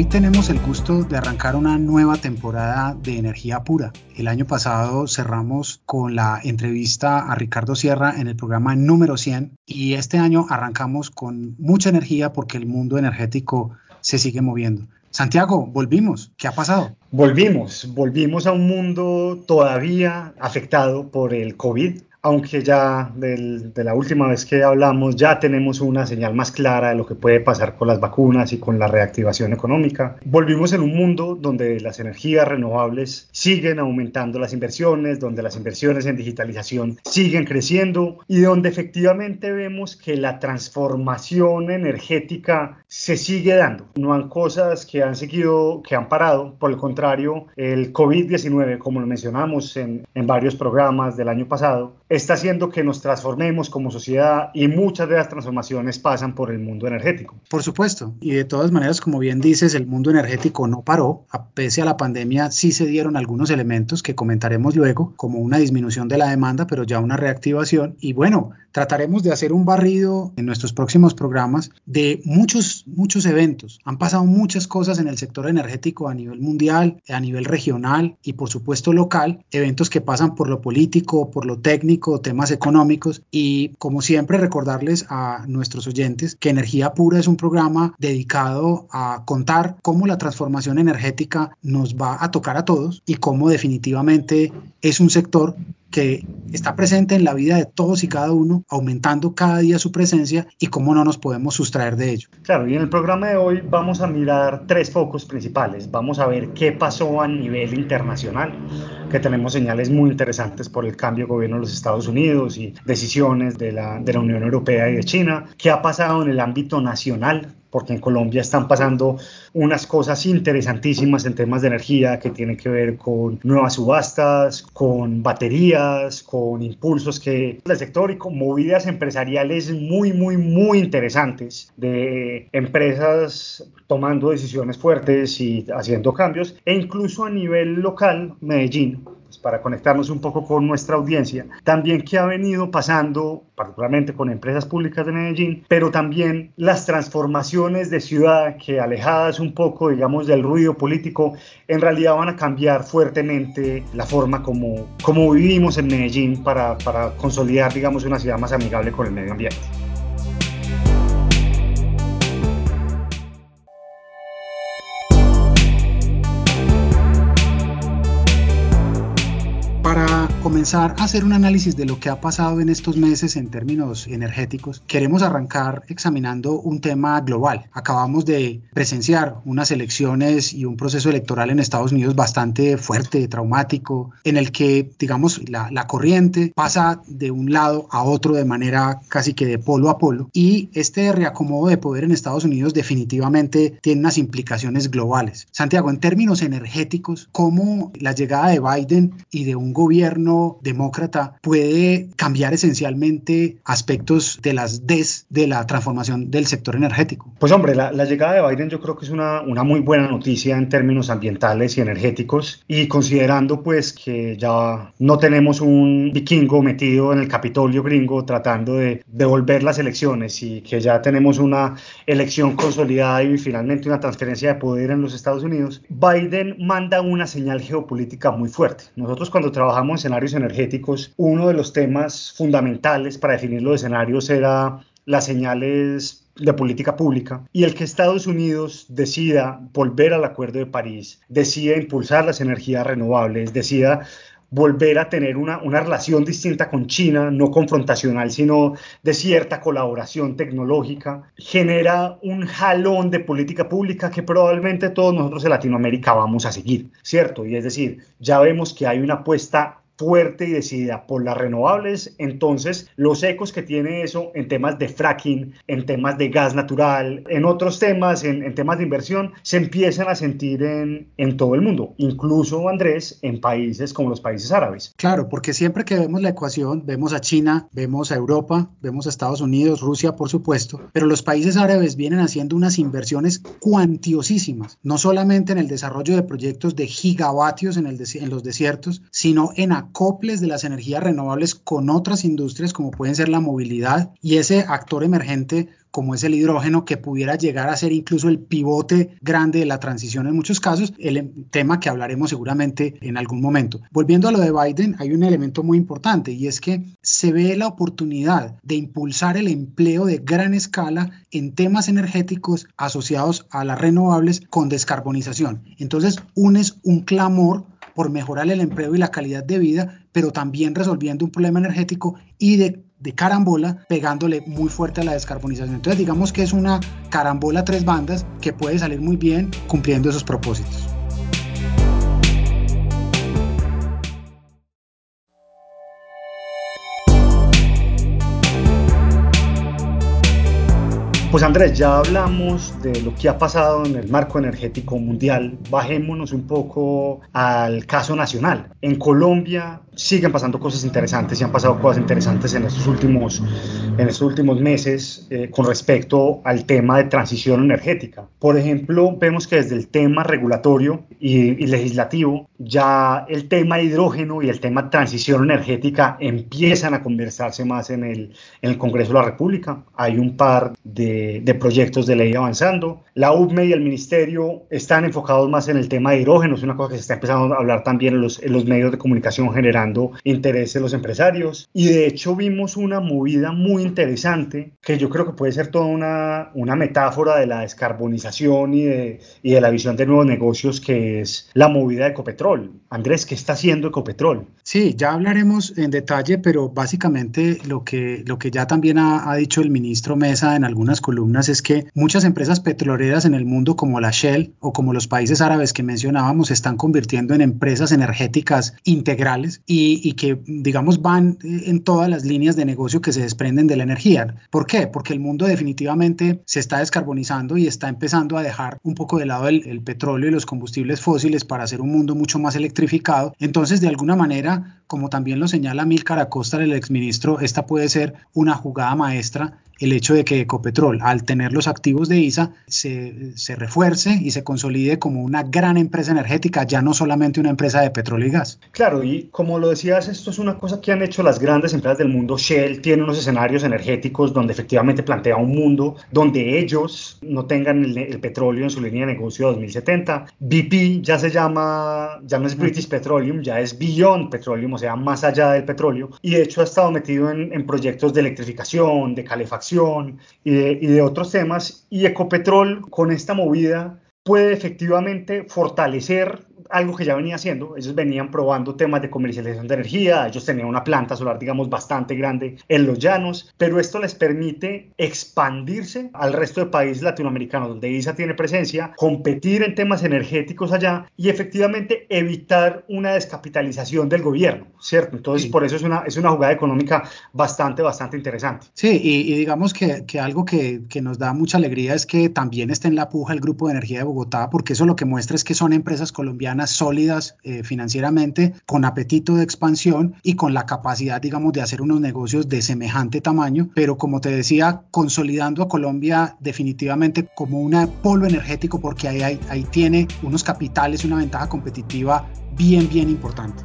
Hoy tenemos el gusto de arrancar una nueva temporada de Energía Pura. El año pasado cerramos con la entrevista a Ricardo Sierra en el programa número 100 y este año arrancamos con mucha energía porque el mundo energético se sigue moviendo. Santiago, volvimos. ¿Qué ha pasado? Volvimos, volvimos a un mundo todavía afectado por el COVID aunque ya de la última vez que hablamos ya tenemos una señal más clara de lo que puede pasar con las vacunas y con la reactivación económica. Volvimos en un mundo donde las energías renovables siguen aumentando las inversiones, donde las inversiones en digitalización siguen creciendo y donde efectivamente vemos que la transformación energética se sigue dando. No han cosas que han seguido, que han parado, por el contrario, el COVID-19, como lo mencionamos en, en varios programas del año pasado, está haciendo que nos transformemos como sociedad y muchas de las transformaciones pasan por el mundo energético. Por supuesto, y de todas maneras, como bien dices, el mundo energético no paró, a pese a la pandemia sí se dieron algunos elementos que comentaremos luego, como una disminución de la demanda, pero ya una reactivación. Y bueno, trataremos de hacer un barrido en nuestros próximos programas de muchos, muchos eventos. Han pasado muchas cosas en el sector energético a nivel mundial, a nivel regional y por supuesto local, eventos que pasan por lo político, por lo técnico, temas económicos y como siempre recordarles a nuestros oyentes que Energía Pura es un programa dedicado a contar cómo la transformación energética nos va a tocar a todos y cómo definitivamente es un sector que está presente en la vida de todos y cada uno, aumentando cada día su presencia y cómo no nos podemos sustraer de ello. Claro, y en el programa de hoy vamos a mirar tres focos principales. Vamos a ver qué pasó a nivel internacional, que tenemos señales muy interesantes por el cambio de gobierno de los Estados Unidos y decisiones de la, de la Unión Europea y de China, qué ha pasado en el ámbito nacional porque en Colombia están pasando unas cosas interesantísimas en temas de energía que tienen que ver con nuevas subastas, con baterías, con impulsos que el sector y con movidas empresariales muy, muy, muy interesantes de empresas tomando decisiones fuertes y haciendo cambios e incluso a nivel local, Medellín pues, para conectarnos un poco con nuestra audiencia, también qué ha venido pasando, particularmente con empresas públicas de Medellín, pero también las transformaciones de ciudad que alejadas un poco, digamos, del ruido político, en realidad van a cambiar fuertemente la forma como, como vivimos en Medellín para, para consolidar, digamos, una ciudad más amigable con el medio ambiente. Comenzar a hacer un análisis de lo que ha pasado en estos meses en términos energéticos, queremos arrancar examinando un tema global. Acabamos de presenciar unas elecciones y un proceso electoral en Estados Unidos bastante fuerte, traumático, en el que, digamos, la, la corriente pasa de un lado a otro de manera casi que de polo a polo. Y este reacomodo de poder en Estados Unidos definitivamente tiene unas implicaciones globales. Santiago, en términos energéticos, ¿cómo la llegada de Biden y de un gobierno demócrata puede cambiar esencialmente aspectos de las des de la transformación del sector energético? Pues hombre, la, llegada de Biden yo creo que es una, una muy buena noticia en términos ambientales y energéticos y considerando pues que ya no tenemos un vikingo metido en el Capitolio gringo tratando de devolver las elecciones y que ya tenemos una elección consolidada y finalmente una transferencia de poder en los Estados Unidos, Biden manda una señal geopolítica muy fuerte. Nosotros cuando trabajamos en escenarios energéticos, uno de los temas fundamentales para definir los escenarios era las señales de política pública y el que Estados Unidos decida volver al Acuerdo de París, decida impulsar las energías renovables, decida volver a tener una, una, relación distinta con China, no confrontacional, sino de cierta colaboración tecnológica, genera un jalón de política pública que probablemente todos nosotros en Latinoamérica vamos a seguir, ¿cierto? Y es decir, ya vemos que hay una apuesta fuerte y decidida por las renovables, entonces los ecos que tiene eso en temas de fracking, en temas de gas natural, en otros temas, en, temas de inversión, se empiezan a sentir en, en todo el mundo, incluso Andrés, en países como los países árabes. Claro, porque siempre que vemos la ecuación, vemos a China, vemos a Europa, vemos a Estados Unidos, Rusia, por supuesto, pero los países árabes vienen haciendo unas inversiones cuantiosísimas, no solamente en el desarrollo de proyectos de gigavatios en, el en los desiertos, sino en acoples de las energías renovables con otras industrias como pueden ser la movilidad y ese actor emergente como es el hidrógeno, que pudiera llegar a ser incluso el pivote grande de la transición en muchos casos, el tema que hablaremos seguramente en algún momento. Volviendo a lo de Biden, hay un elemento muy importante y es que se ve la oportunidad de impulsar el empleo de gran escala en temas energéticos asociados a las renovables con descarbonización. Entonces, unes un clamor por mejorar el empleo y la calidad de vida, pero también resolviendo un problema energético y de de carambola pegándole muy fuerte a la descarbonización. Entonces digamos que es una carambola tres bandas que puede salir muy bien cumpliendo esos propósitos. Pues Andrés, ya hablamos de lo que ha pasado en el marco energético mundial. Bajémonos un poco al caso nacional. En Colombia siguen pasando cosas interesantes y han pasado cosas interesantes en estos últimos, en estos últimos meses eh, con respecto al tema de transición energética. Por ejemplo, vemos que desde el tema regulatorio y, legislativo, ya el tema hidrógeno y el tema transición energética empiezan a conversarse más en el, en el Congreso de la República. Hay un par de, de proyectos de ley avanzando. La UME y el Ministerio están enfocados más en el tema de hidrógeno, es una cosa que se está empezando a hablar también en los, en los medios de comunicación general intereses de los empresarios. Y de hecho vimos una movida muy interesante que yo creo que puede ser toda una, una metáfora de la descarbonización y de, y de la visión de nuevos negocios que es la movida de Ecopetrol. Andrés, ¿qué está haciendo Ecopetrol? Sí, ya hablaremos en detalle, pero básicamente lo que, lo que ya también ha, ha dicho el ministro Mesa en algunas columnas es que muchas empresas petroleras en el mundo como la Shell o como los países árabes que mencionábamos se están convirtiendo en empresas energéticas integrales y, que, digamos, van eh, en todas las líneas de negocio que se desprenden de la energía. ¿Por qué? Porque el mundo definitivamente se está descarbonizando y está empezando a dejar un poco de lado el, petróleo y los combustibles fósiles para hacer un mundo mucho más electrificado. Entonces, de alguna manera, como también lo señala Milcar Acosta, el exministro, esta puede ser una jugada maestra el hecho de que Ecopetrol, al tener los activos de ISA, se, se, refuerce y se consolide como una gran empresa energética, ya no solamente una empresa de petróleo y gas. Claro, y como lo decías, esto es una cosa que han hecho las grandes empresas del mundo. Shell tiene unos escenarios energéticos donde efectivamente plantea un mundo donde ellos no tengan el, petróleo en su línea de negocio 2070. BP ya se llama, ya no es British Petroleum, ya es Beyond Petroleum, sea, más allá del petróleo. Y de hecho ha estado metido en, en proyectos de electrificación, de calefacción y de, otros temas. Y Ecopetrol con esta movida puede efectivamente fortalecer algo que ya venía haciendo. Ellos venían probando temas de comercialización de energía, ellos tenían una planta solar, digamos, bastante grande en los llanos, pero esto les permite expandirse al resto de países latinoamericanos donde ISA tiene presencia, competir en temas energéticos allá y efectivamente evitar una descapitalización del gobierno, ¿cierto? Entonces, por eso es una, es una jugada económica bastante, bastante interesante. Sí, y, digamos que, que algo que, que nos da mucha alegría es que también está en la puja el Grupo de Energía de Bogotá, porque eso lo que muestra es que son empresas colombianas sólidas eh, financieramente, con apetito de expansión y con la capacidad, digamos, de hacer unos negocios de semejante tamaño, pero como te decía, consolidando a Colombia definitivamente como un polo energético porque ahí, ahí tiene unos capitales, una ventaja competitiva bien, bien importante.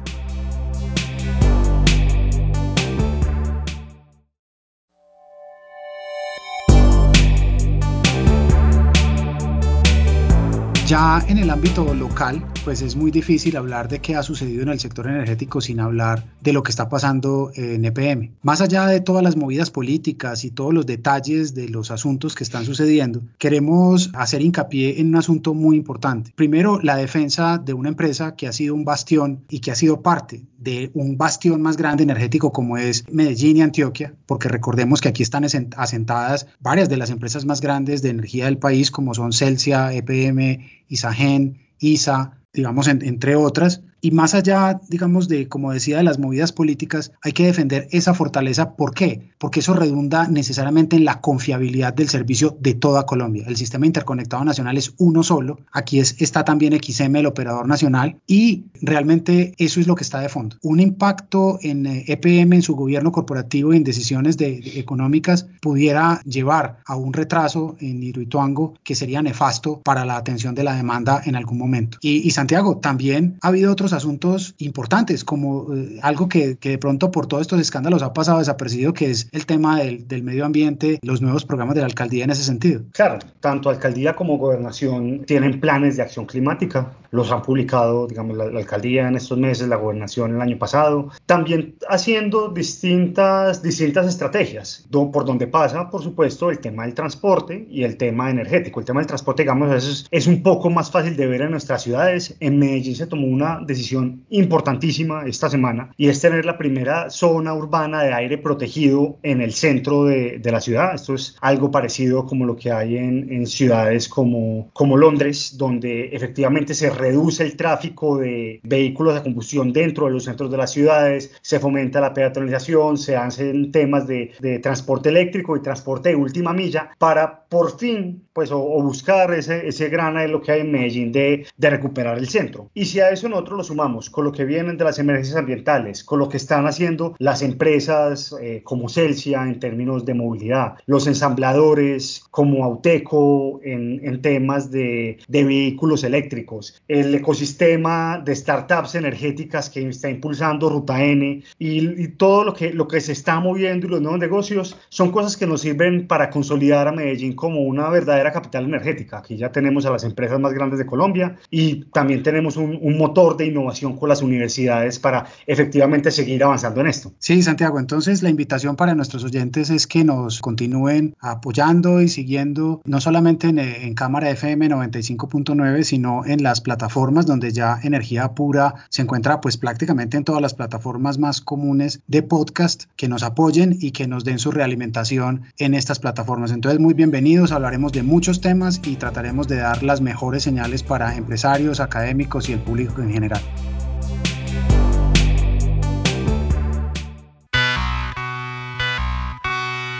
Ya en el ámbito local, pues es muy difícil hablar de qué ha sucedido en el sector energético sin hablar de lo que está pasando en EPM. Más allá de todas las movidas políticas y todos los detalles de los asuntos que están sucediendo, queremos hacer hincapié en un asunto muy importante. Primero, la defensa de una empresa que ha sido un bastión y que ha sido parte de un bastión más grande energético como es Medellín y Antioquia, porque recordemos que aquí están asentadas varias de las empresas más grandes de energía del país como son Celsia, EPM, Isagen, ISA, digamos, entre otras, Y más allá, digamos, de, como decía, de las movidas políticas, hay que defender esa fortaleza. ¿Por qué? Porque eso redunda necesariamente en la confiabilidad del servicio de toda Colombia. El sistema interconectado nacional es uno solo. Aquí es, está también XM, el operador nacional, y realmente eso es lo que está de fondo. Un impacto en EPM, eh, e en su gobierno corporativo y en decisiones de, económicas pudiera llevar a un retraso en Hidroituango que sería nefasto para la atención de la demanda en algún momento. Y, Santiago, también ha habido otros asuntos importantes, como eh, algo que, que, de pronto por todos estos escándalos ha pasado desapercibido, que es el tema del, del medio ambiente, los nuevos programas de la alcaldía en ese sentido. Claro, tanto alcaldía como gobernación tienen planes de acción climática, los han publicado, digamos, la, alcaldía en estos meses, la gobernación el año pasado, también haciendo distintas, distintas estrategias, por donde pasa, por supuesto, el tema del transporte y el tema energético. El tema del transporte, digamos, es, es un poco más fácil de ver en nuestras ciudades. En Medellín se tomó una decisión importantísima esta semana y es tener la primera zona urbana de aire protegido en el centro de, de la ciudad. Esto es algo parecido como lo que hay en, en ciudades como, como Londres, donde efectivamente se reduce el tráfico de vehículos de combustión dentro de los centros de las ciudades, se fomenta la peatonalización, se hacen temas de, de transporte eléctrico y transporte de última milla para por fin, pues, o, buscar ese, ese gran lo que hay en Medellín de, de, recuperar el centro. Y si a eso nosotros lo sumamos con lo que vienen de las emergencias ambientales, con lo que están haciendo las empresas eh, como Celsia en términos de movilidad, los ensambladores como Auteco en, en temas de, de vehículos eléctricos, el ecosistema de startups energéticas que está impulsando Ruta N y, todo lo que, lo que se está moviendo y los nuevos negocios son cosas que nos sirven para consolidar a Medellín como una verdadera capital energética. Aquí ya tenemos a las empresas más grandes de Colombia y también tenemos un, un motor de innovación con las universidades para efectivamente seguir avanzando en esto. Sí, Santiago, entonces la invitación para nuestros oyentes es que nos continúen apoyando y siguiendo no solamente en, en Cámara FM 95.9, sino en las plataformas donde ya Energía Pura se encuentra pues prácticamente en todas las plataformas más comunes de podcast, que nos apoyen y que nos den su realimentación en estas plataformas. Entonces, muy bienvenidos, hablaremos de muchos temas y trataremos de dar las mejores señales para empresarios, académicos y el público en general.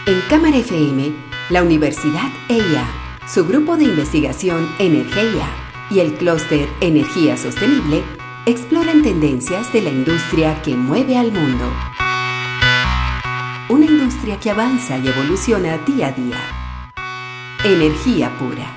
En Cámara FM, la Universidad EIA, su grupo de investigación Energía y el clúster Energía Sostenible exploran tendencias de la industria que mueve al mundo. Una industria que avanza y evoluciona día a día. Energía pura.